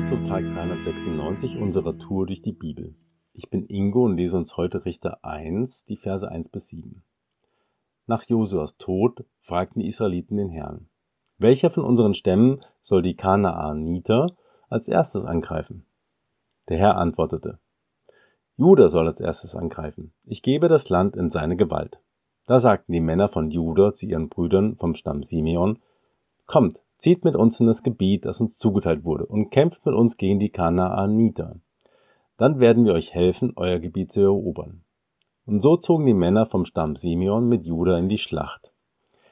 Willkommen zum Tag 396 unserer Tour durch die Bibel. Ich bin Ingo und lese uns heute Richter 1, die Verse 1 bis 7. Nach Josuas Tod fragten die Israeliten den Herrn, welcher von unseren Stämmen soll die Kanaaniter als erstes angreifen? Der Herr antwortete, Juda soll als erstes angreifen. Ich gebe das Land in seine Gewalt. Da sagten die Männer von Juda zu ihren Brüdern vom Stamm Simeon, Kommt, Zieht mit uns in das Gebiet, das uns zugeteilt wurde, und kämpft mit uns gegen die Kanaaniter. Dann werden wir euch helfen, euer Gebiet zu erobern. Und so zogen die Männer vom Stamm Simeon mit Juda in die Schlacht.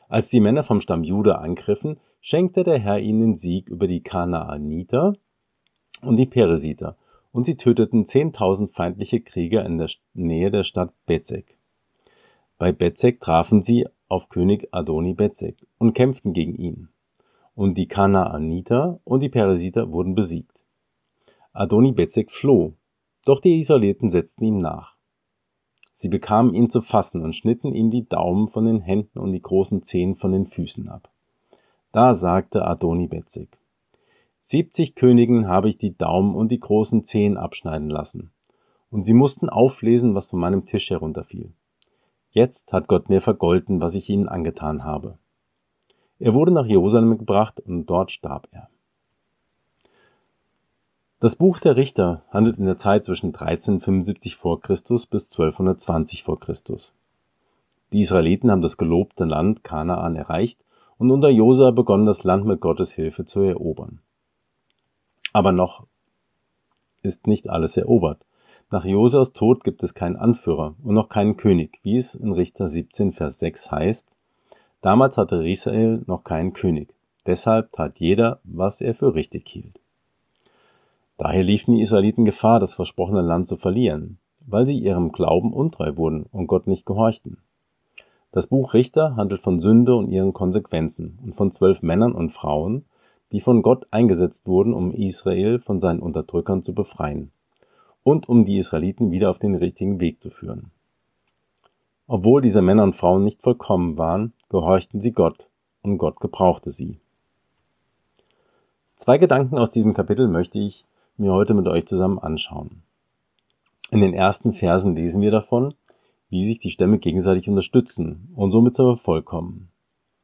Als die Männer vom Stamm Juda angriffen, schenkte der Herr ihnen den Sieg über die Kanaaniter und die Peresiter, und sie töteten zehntausend feindliche Krieger in der Nähe der Stadt Bezek. Bei Bezek trafen sie auf König Adoni Bezek und kämpften gegen ihn und die Kanaaniter und die Peresiter wurden besiegt. Adoni-Bezek floh, doch die Israeliten setzten ihm nach. Sie bekamen ihn zu fassen und schnitten ihm die Daumen von den Händen und die großen Zehen von den Füßen ab. Da sagte Adoni-Bezek, Siebzig Königen habe ich die Daumen und die großen Zehen abschneiden lassen, und sie mussten auflesen, was von meinem Tisch herunterfiel. Jetzt hat Gott mir vergolten, was ich ihnen angetan habe. Er wurde nach Jerusalem gebracht und dort starb er. Das Buch der Richter handelt in der Zeit zwischen 1375 vor Christus bis 1220 vor Christus. Die Israeliten haben das gelobte Land Kanaan erreicht und unter Josa begonnen das Land mit Gottes Hilfe zu erobern. Aber noch ist nicht alles erobert. Nach Josas Tod gibt es keinen Anführer und noch keinen König, wie es in Richter 17 Vers 6 heißt, Damals hatte Israel noch keinen König, deshalb tat jeder, was er für richtig hielt. Daher liefen die Israeliten Gefahr, das versprochene Land zu verlieren, weil sie ihrem Glauben untreu wurden und Gott nicht gehorchten. Das Buch Richter handelt von Sünde und ihren Konsequenzen und von zwölf Männern und Frauen, die von Gott eingesetzt wurden, um Israel von seinen Unterdrückern zu befreien und um die Israeliten wieder auf den richtigen Weg zu führen. Obwohl diese Männer und Frauen nicht vollkommen waren, gehorchten sie Gott, und Gott gebrauchte sie. Zwei Gedanken aus diesem Kapitel möchte ich mir heute mit euch zusammen anschauen. In den ersten Versen lesen wir davon, wie sich die Stämme gegenseitig unterstützen und somit zum Erfolg kommen.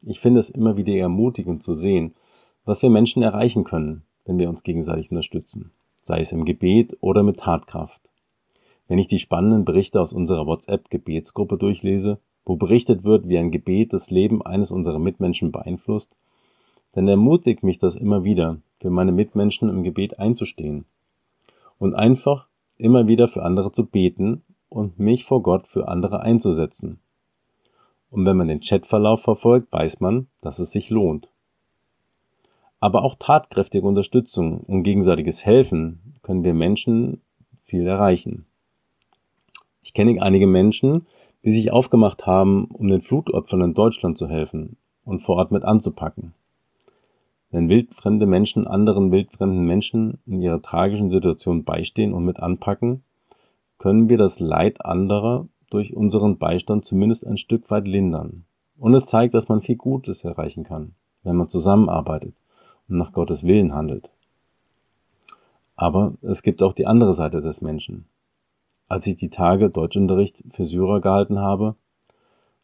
Ich finde es immer wieder ermutigend zu sehen, was wir Menschen erreichen können, wenn wir uns gegenseitig unterstützen, sei es im Gebet oder mit Tatkraft. Wenn ich die spannenden Berichte aus unserer WhatsApp-Gebetsgruppe durchlese, wo berichtet wird, wie ein Gebet das Leben eines unserer Mitmenschen beeinflusst, dann ermutigt mich das immer wieder, für meine Mitmenschen im Gebet einzustehen und einfach immer wieder für andere zu beten und mich vor Gott für andere einzusetzen. Und wenn man den Chatverlauf verfolgt, weiß man, dass es sich lohnt. Aber auch tatkräftige Unterstützung und gegenseitiges Helfen können wir Menschen viel erreichen. Ich kenne einige Menschen, die sich aufgemacht haben, um den Flutopfern in Deutschland zu helfen und vor Ort mit anzupacken. Wenn wildfremde Menschen anderen wildfremden Menschen in ihrer tragischen Situation beistehen und mit anpacken, können wir das Leid anderer durch unseren Beistand zumindest ein Stück weit lindern. Und es zeigt, dass man viel Gutes erreichen kann, wenn man zusammenarbeitet und nach Gottes Willen handelt. Aber es gibt auch die andere Seite des Menschen. Als ich die Tage Deutschunterricht für Syrer gehalten habe,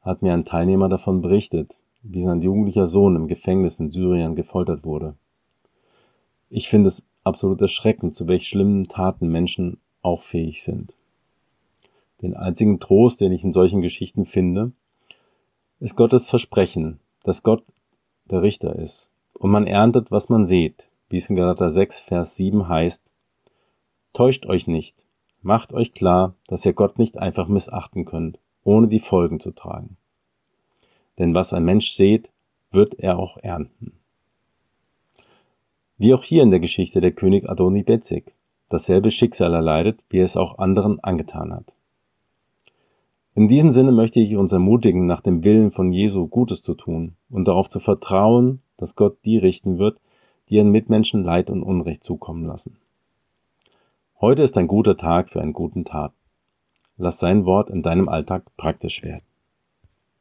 hat mir ein Teilnehmer davon berichtet, wie sein jugendlicher Sohn im Gefängnis in Syrien gefoltert wurde. Ich finde es absolut erschreckend, zu welch schlimmen Taten Menschen auch fähig sind. Den einzigen Trost, den ich in solchen Geschichten finde, ist Gottes Versprechen, dass Gott der Richter ist und man erntet, was man sieht, wie es in Galater 6, Vers 7 heißt, Täuscht euch nicht, Macht euch klar, dass ihr Gott nicht einfach missachten könnt, ohne die Folgen zu tragen. Denn was ein Mensch sät, wird er auch ernten. Wie auch hier in der Geschichte der König Adoni Bezek, dasselbe Schicksal erleidet, wie er es auch anderen angetan hat. In diesem Sinne möchte ich uns ermutigen, nach dem Willen von Jesu Gutes zu tun und darauf zu vertrauen, dass Gott die richten wird, die ihren Mitmenschen Leid und Unrecht zukommen lassen. Heute ist ein guter Tag für einen guten Tat. Lass sein Wort in deinem Alltag praktisch werden.